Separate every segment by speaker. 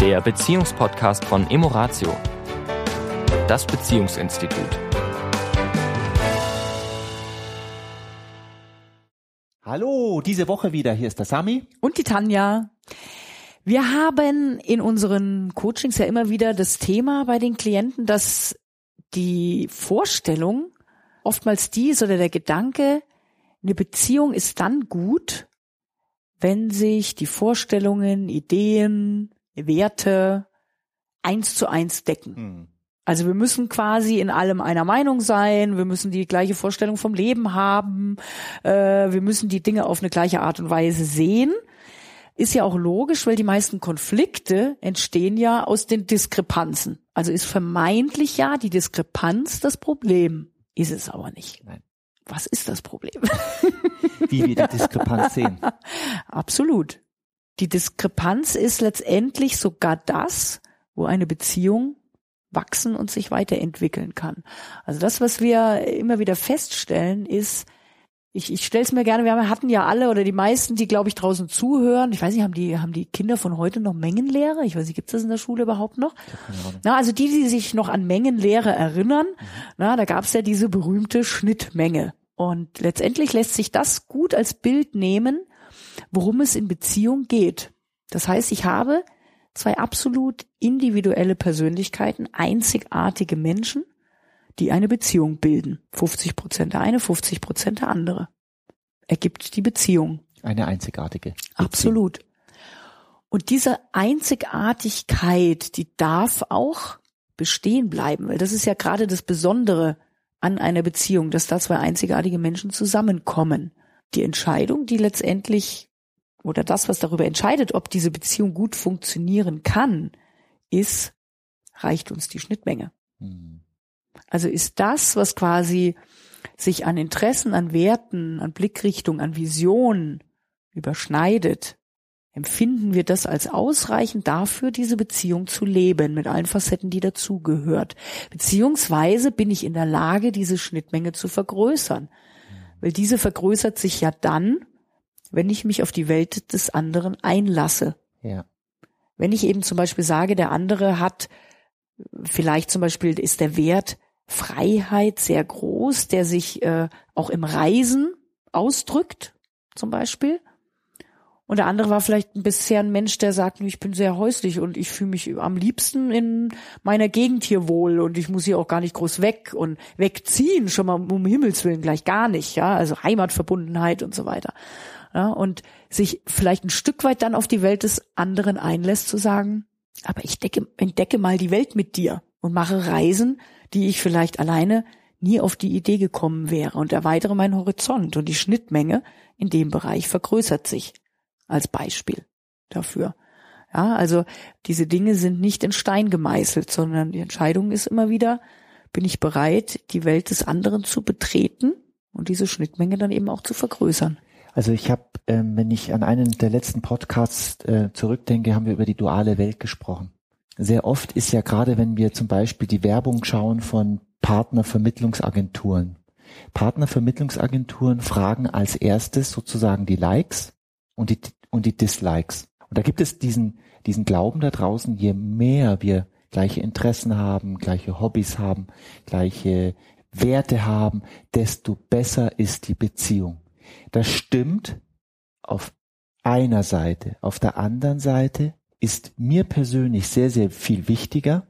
Speaker 1: der Beziehungspodcast von Emoratio, das Beziehungsinstitut.
Speaker 2: Hallo, diese Woche wieder. Hier ist der Sami.
Speaker 3: Und die Tanja. Wir haben in unseren Coachings ja immer wieder das Thema bei den Klienten, dass die Vorstellung oftmals die ist oder der Gedanke, eine Beziehung ist dann gut, wenn sich die Vorstellungen, Ideen, Werte eins zu eins decken. Hm. Also wir müssen quasi in allem einer Meinung sein, wir müssen die gleiche Vorstellung vom Leben haben, äh, wir müssen die Dinge auf eine gleiche Art und Weise sehen. Ist ja auch logisch, weil die meisten Konflikte entstehen ja aus den Diskrepanzen. Also ist vermeintlich ja die Diskrepanz das Problem. Ist es aber nicht. Nein. Was ist das Problem?
Speaker 2: Wie wir die Diskrepanz sehen.
Speaker 3: Absolut. Die Diskrepanz ist letztendlich sogar das, wo eine Beziehung wachsen und sich weiterentwickeln kann. Also das, was wir immer wieder feststellen, ist, ich, ich stelle es mir gerne, wir hatten ja alle oder die meisten, die, glaube ich, draußen zuhören. Ich weiß nicht, haben die, haben die Kinder von heute noch Mengenlehre? Ich weiß nicht, gibt es das in der Schule überhaupt noch? Na, also die, die sich noch an Mengenlehre erinnern, mhm. na, da gab es ja diese berühmte Schnittmenge. Und letztendlich lässt sich das gut als Bild nehmen, worum es in Beziehung geht. Das heißt, ich habe zwei absolut individuelle Persönlichkeiten, einzigartige Menschen, die eine Beziehung bilden. 50 Prozent der eine, 50 Prozent der andere. Ergibt die Beziehung.
Speaker 2: Eine einzigartige. Beziehung.
Speaker 3: Absolut. Und diese Einzigartigkeit, die darf auch bestehen bleiben, weil das ist ja gerade das Besondere an einer Beziehung, dass da zwei einzigartige Menschen zusammenkommen. Die Entscheidung, die letztendlich oder das, was darüber entscheidet, ob diese Beziehung gut funktionieren kann, ist, reicht uns die Schnittmenge. Mhm. Also ist das, was quasi sich an Interessen, an Werten, an Blickrichtung, an Visionen überschneidet, empfinden wir das als ausreichend dafür, diese Beziehung zu leben, mit allen Facetten, die dazugehört. Beziehungsweise bin ich in der Lage, diese Schnittmenge zu vergrößern. Weil diese vergrößert sich ja dann, wenn ich mich auf die Welt des anderen einlasse. Ja. Wenn ich eben zum Beispiel sage, der andere hat, vielleicht zum Beispiel ist der Wert Freiheit sehr groß, der sich äh, auch im Reisen ausdrückt, zum Beispiel. Und der andere war vielleicht ein bisschen ein Mensch, der sagt, ich bin sehr häuslich und ich fühle mich am liebsten in meiner Gegend hier wohl und ich muss hier auch gar nicht groß weg und wegziehen, schon mal um Himmels Willen gleich gar nicht, ja, also Heimatverbundenheit und so weiter ja, und sich vielleicht ein Stück weit dann auf die Welt des anderen einlässt, zu sagen, aber ich decke, entdecke mal die Welt mit dir und mache Reisen, die ich vielleicht alleine nie auf die Idee gekommen wäre und erweitere meinen Horizont und die Schnittmenge in dem Bereich vergrößert sich als Beispiel dafür. Ja, also diese Dinge sind nicht in Stein gemeißelt, sondern die Entscheidung ist immer wieder, bin ich bereit, die Welt des anderen zu betreten und diese Schnittmenge dann eben auch zu vergrößern.
Speaker 2: Also ich habe, ähm, wenn ich an einen der letzten Podcasts äh, zurückdenke, haben wir über die duale Welt gesprochen. Sehr oft ist ja gerade, wenn wir zum Beispiel die Werbung schauen von Partnervermittlungsagenturen. Partnervermittlungsagenturen fragen als erstes sozusagen die Likes und die, und die Dislikes. Und da gibt es diesen, diesen Glauben da draußen, je mehr wir gleiche Interessen haben, gleiche Hobbys haben, gleiche Werte haben, desto besser ist die Beziehung. Das stimmt auf einer Seite. Auf der anderen Seite ist mir persönlich sehr, sehr viel wichtiger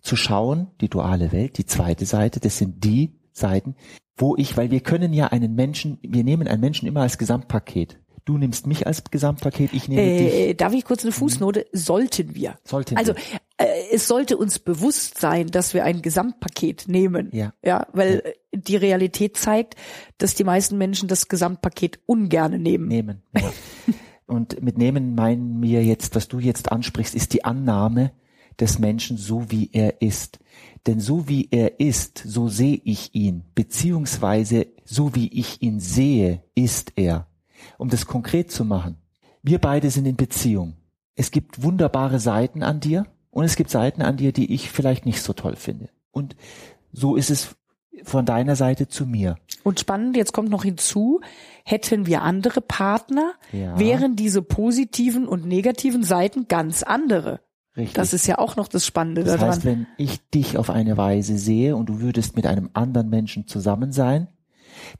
Speaker 2: zu schauen, die duale Welt, die zweite Seite, das sind die Seiten, wo ich, weil wir können ja einen Menschen, wir nehmen einen Menschen immer als Gesamtpaket. Du nimmst mich als Gesamtpaket, ich nehme äh, dich.
Speaker 3: Darf ich kurz eine Fußnote? Mhm. Sollten wir.
Speaker 2: Sollten
Speaker 3: also, wir. Also äh, es sollte uns bewusst sein, dass wir ein Gesamtpaket nehmen. Ja. Ja, weil ja. die Realität zeigt, dass die meisten Menschen das Gesamtpaket ungerne nehmen.
Speaker 2: Nehmen. Ja. Und mit nehmen meinen wir jetzt, was du jetzt ansprichst, ist die Annahme des Menschen so wie er ist. Denn so wie er ist, so sehe ich ihn, beziehungsweise so wie ich ihn sehe, ist er um das konkret zu machen. Wir beide sind in Beziehung. Es gibt wunderbare Seiten an dir und es gibt Seiten an dir, die ich vielleicht nicht so toll finde. Und so ist es von deiner Seite zu mir.
Speaker 3: Und spannend, jetzt kommt noch hinzu, hätten wir andere Partner,
Speaker 2: Ja.
Speaker 3: wären diese positiven und negativen Seiten ganz andere.
Speaker 2: Richtig.
Speaker 3: Das ist ja auch noch das Spannende
Speaker 2: Das
Speaker 3: daran.
Speaker 2: heißt, wenn ich dich auf eine Weise sehe und du würdest mit einem anderen Menschen zusammen sein,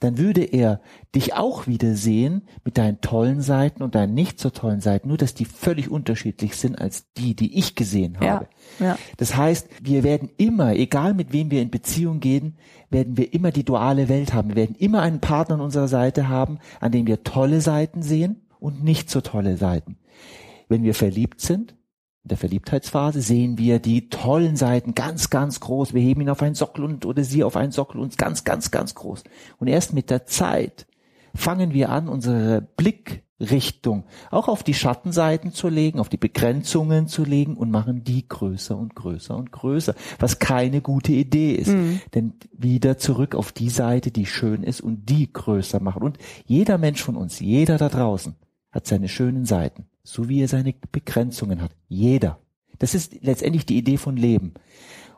Speaker 2: dann würde er dich auch wieder sehen mit deinen tollen Seiten und deinen nicht so tollen Seiten, nur dass die völlig unterschiedlich sind als die, die ich gesehen habe.
Speaker 3: Ja, ja.
Speaker 2: Das heißt, wir werden immer, egal mit wem wir in Beziehung gehen, werden wir immer die duale Welt haben. Wir werden immer einen Partner an unserer Seite haben, an dem wir tolle Seiten sehen und nicht so tolle Seiten. Wenn wir verliebt sind, in der Verliebtheitsphase sehen wir die tollen Seiten ganz, ganz groß. Wir heben ihn auf einen Sockel und oder sie auf einen Sockel und ganz, ganz, ganz groß. Und erst mit der Zeit fangen wir an, unsere Blickrichtung auch auf die Schattenseiten zu legen, auf die Begrenzungen zu legen und machen die größer und größer und größer, was keine gute Idee ist. Denn wieder zurück auf die Seite, die schön ist und die größer machen. Und jeder Mensch von uns, jeder da draußen hat seine schönen Seiten, so wie er seine Begrenzungen hat. Jeder. Das ist letztendlich die Idee von Leben.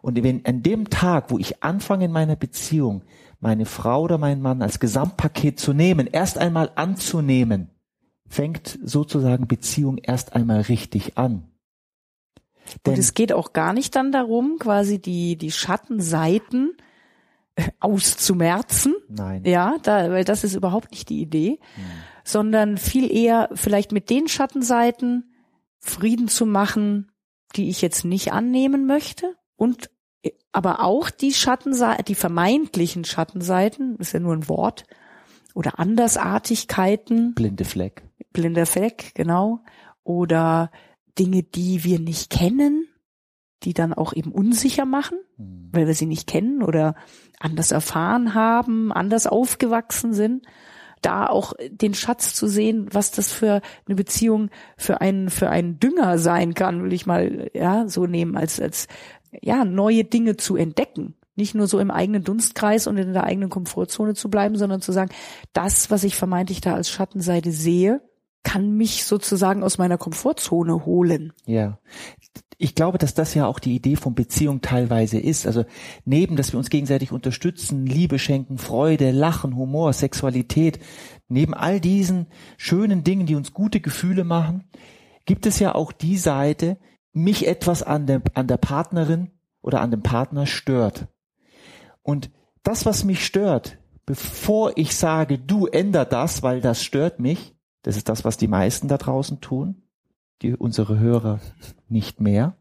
Speaker 2: Und wenn an dem Tag, wo ich anfange in meiner Beziehung, meine Frau oder meinen Mann als Gesamtpaket zu nehmen, erst einmal anzunehmen, fängt sozusagen Beziehung erst einmal richtig an.
Speaker 3: Und es geht auch gar nicht dann darum, quasi die, die Schattenseiten äh, auszumerzen.
Speaker 2: nein,
Speaker 3: Ja, da, weil das ist überhaupt nicht die Idee, sondern viel eher vielleicht mit den Schattenseiten Frieden zu machen, die ich jetzt nicht annehmen möchte und äh, aber auch die Schattenseiten, die vermeintlichen Schattenseiten, ist ja nur ein Wort, oder Andersartigkeiten,
Speaker 2: blinde Fleck.
Speaker 3: blinder Fleck, genau, oder Dinge, die wir nicht kennen, die dann auch eben unsicher machen,
Speaker 2: Hm.
Speaker 3: weil wir sie nicht kennen oder anders erfahren haben, anders aufgewachsen sind. Da auch den Schatz zu sehen, was das für eine Beziehung für einen, für einen Dünger sein kann, will ich mal, ja, so nehmen, als, als, ja, neue Dinge zu entdecken. Nicht nur so im eigenen Dunstkreis und in der eigenen Komfortzone zu bleiben, sondern zu sagen, das, was ich vermeintlich da als Schattenseite sehe, kann mich sozusagen aus meiner Komfortzone holen.
Speaker 2: Ja. Ich glaube, dass das ja auch die Idee von Beziehung teilweise ist. Also neben, dass wir uns gegenseitig unterstützen, Liebe schenken, Freude, Lachen, Humor, Sexualität, neben all diesen schönen Dingen, die uns gute Gefühle machen, gibt es ja auch die Seite, mich etwas an der, an der Partnerin oder an dem Partner stört. Und das, was mich stört, bevor ich sage, du änder das, weil das stört mich, das ist das, was die meisten da draußen tun, die unsere Hörer nicht mehr,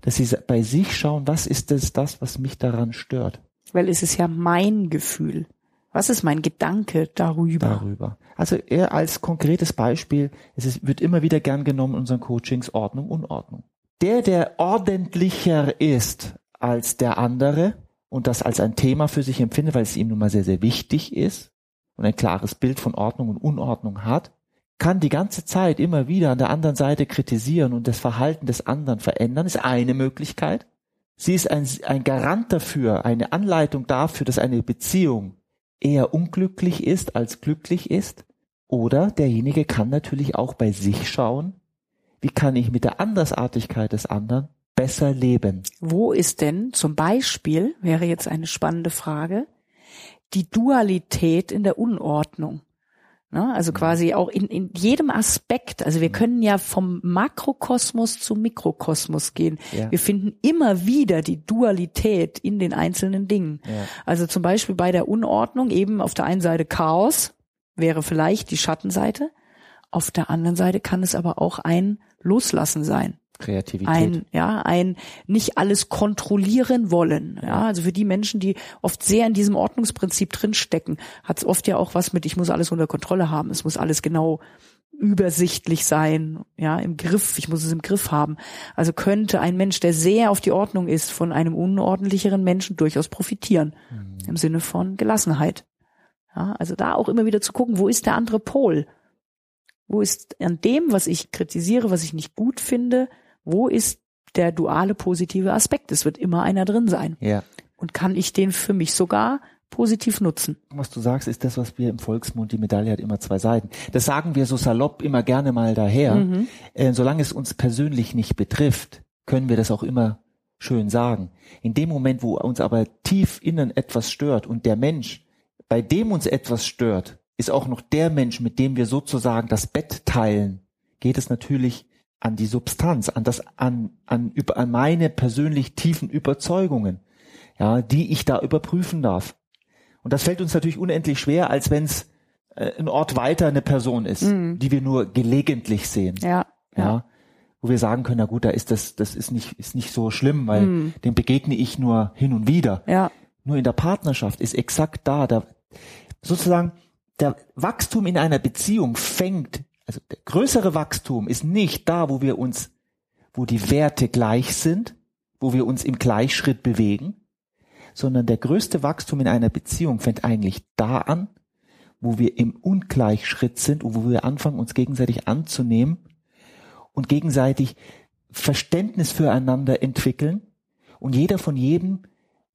Speaker 2: dass sie bei sich schauen, was ist das, das, was mich daran stört,
Speaker 3: Weil es ist ja mein Gefühl. Was ist mein Gedanke darüber?
Speaker 2: darüber. Also eher als konkretes Beispiel, es ist, wird immer wieder gern genommen in unseren Coachings Ordnung, Unordnung. Der, der ordentlicher ist als der andere und das als ein Thema für sich empfindet, weil es ihm nun mal sehr, sehr wichtig ist und ein klares Bild von Ordnung und Unordnung hat, kann die ganze Zeit immer wieder an der anderen Seite kritisieren und das Verhalten des anderen verändern, ist eine Möglichkeit. Sie ist ein, ein Garant dafür, eine Anleitung dafür, dass eine Beziehung eher unglücklich ist als glücklich ist. Oder derjenige kann natürlich auch bei sich schauen, wie kann ich mit der Andersartigkeit des anderen besser leben.
Speaker 3: Wo ist denn zum Beispiel, wäre jetzt eine spannende Frage, die Dualität in der Unordnung? Ne? Also quasi auch in, in jedem Aspekt. Also wir können ja vom Makrokosmos zum Mikrokosmos gehen.
Speaker 2: Ja.
Speaker 3: Wir finden immer wieder die Dualität in den einzelnen Dingen.
Speaker 2: Ja.
Speaker 3: Also zum Beispiel bei der Unordnung eben auf der einen Seite Chaos wäre vielleicht die Schattenseite. Auf der anderen Seite kann es aber auch ein Loslassen sein
Speaker 2: Kreativität.
Speaker 3: ein, ja, ein nicht alles kontrollieren wollen. Ja, also für die Menschen, die oft sehr in diesem Ordnungsprinzip drinstecken, hat es oft ja auch was mit, ich muss alles unter Kontrolle haben, es muss alles genau übersichtlich sein, ja, im Griff, ich muss es im Griff haben. Also könnte ein Mensch, der sehr auf die Ordnung ist, von einem unordentlicheren Menschen durchaus profitieren. Im Sinne von Gelassenheit. Ja, also da auch immer wieder zu gucken, wo ist der andere Pol? Wo ist an dem, was ich kritisiere, was ich nicht gut finde, wo ist der duale positive Aspekt? Es wird immer einer drin sein.
Speaker 2: Ja.
Speaker 3: Und kann ich den für mich sogar positiv nutzen?
Speaker 2: Was du sagst, ist das, was wir im Volksmund, die Medaille hat immer zwei Seiten. Das sagen wir so salopp immer gerne mal daher.
Speaker 3: Mhm.
Speaker 2: Äh, solange es uns persönlich nicht betrifft, können wir das auch immer schön sagen. In dem Moment, wo uns aber tief innen etwas stört und der Mensch bei dem uns etwas stört, ist auch noch der Mensch, mit dem wir sozusagen das Bett teilen, geht es natürlich an die Substanz, an das, an, an, über, an meine persönlich tiefen Überzeugungen, ja, die ich da überprüfen darf. Und das fällt uns natürlich unendlich schwer, als wenn es äh, ein Ort weiter eine Person ist, mhm. die wir nur gelegentlich sehen.
Speaker 3: Ja,
Speaker 2: ja. ja. Wo wir sagen können, na gut, da ist das, das ist nicht, ist nicht so schlimm, weil mhm. dem begegne ich nur hin und wieder.
Speaker 3: Ja.
Speaker 2: Nur in der Partnerschaft ist exakt da, da, sozusagen, der Wachstum in einer Beziehung fängt, also der größere Wachstum ist nicht da, wo wir uns, wo die Werte gleich sind, wo wir uns im Gleichschritt bewegen, sondern der größte Wachstum in einer Beziehung fängt eigentlich da an, wo wir im Ungleichschritt sind und wo wir anfangen, uns gegenseitig anzunehmen und gegenseitig Verständnis füreinander entwickeln und jeder von jedem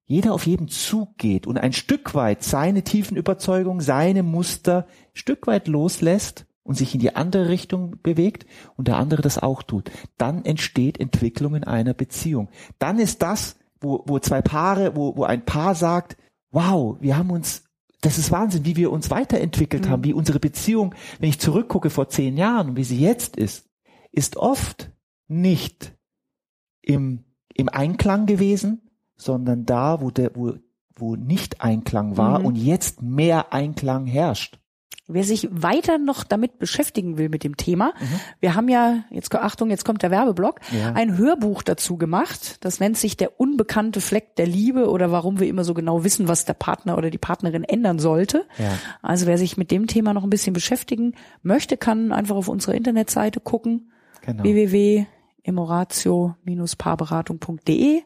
Speaker 2: jeder auf jeden zugeht und ein Stück weit seine tiefen Überzeugungen, seine Muster Stück weit loslässt und sich in die andere Richtung bewegt und der andere das auch tut, dann entsteht Entwicklung in einer Beziehung. Dann ist das, wo, wo zwei Paare, wo, wo ein Paar sagt, wow, wir haben uns, das ist Wahnsinn, wie wir uns weiterentwickelt mhm. haben, wie unsere Beziehung, wenn ich zurückgucke vor zehn Jahren und wie sie jetzt ist, ist oft nicht im, im Einklang gewesen, sondern da, wo der, wo, wo nicht Einklang war mhm. und jetzt mehr Einklang herrscht.
Speaker 3: Wer sich weiter noch damit beschäftigen will mit dem Thema, mhm. wir haben ja, jetzt Achtung, jetzt kommt der Werbeblock, ja. ein Hörbuch dazu gemacht. Das nennt sich Der unbekannte Fleck der Liebe oder warum wir immer so genau wissen, was der Partner oder die Partnerin ändern sollte. Ja. Also wer sich mit dem Thema noch ein bisschen beschäftigen möchte, kann einfach auf unsere Internetseite gucken. Genau. www.emoratio-paarberatung.de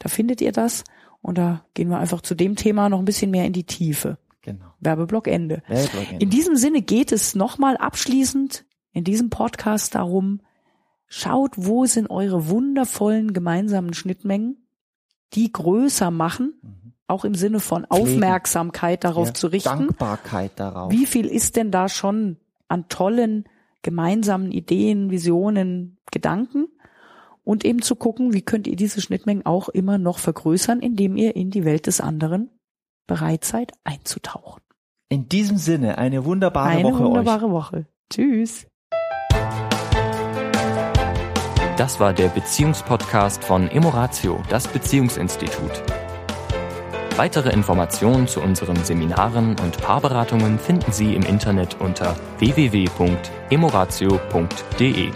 Speaker 3: da findet ihr das und da gehen wir einfach zu dem Thema noch ein bisschen mehr in die Tiefe.
Speaker 2: Genau.
Speaker 3: Werbeblock Ende. Werbeblock Ende. In diesem Sinne geht es nochmal abschließend in diesem Podcast darum, schaut, wo sind eure wundervollen gemeinsamen Schnittmengen, die größer machen, mhm. auch im Sinne von Aufmerksamkeit darauf ja, zu richten.
Speaker 2: Dankbarkeit darauf.
Speaker 3: Wie viel ist denn da schon an tollen gemeinsamen Ideen, Visionen, Gedanken? und eben zu gucken, wie könnt ihr diese Schnittmengen auch immer noch vergrößern, indem ihr in die Welt des anderen bereit seid einzutauchen.
Speaker 2: In diesem Sinne eine wunderbare
Speaker 3: eine
Speaker 2: Woche.
Speaker 3: Eine wunderbare
Speaker 2: euch.
Speaker 3: Woche. Tschüss.
Speaker 1: Das war der Beziehungspodcast von Emoratio, das Beziehungsinstitut. Weitere Informationen zu unseren Seminaren und Paarberatungen finden Sie im Internet unter www.emoratio.de.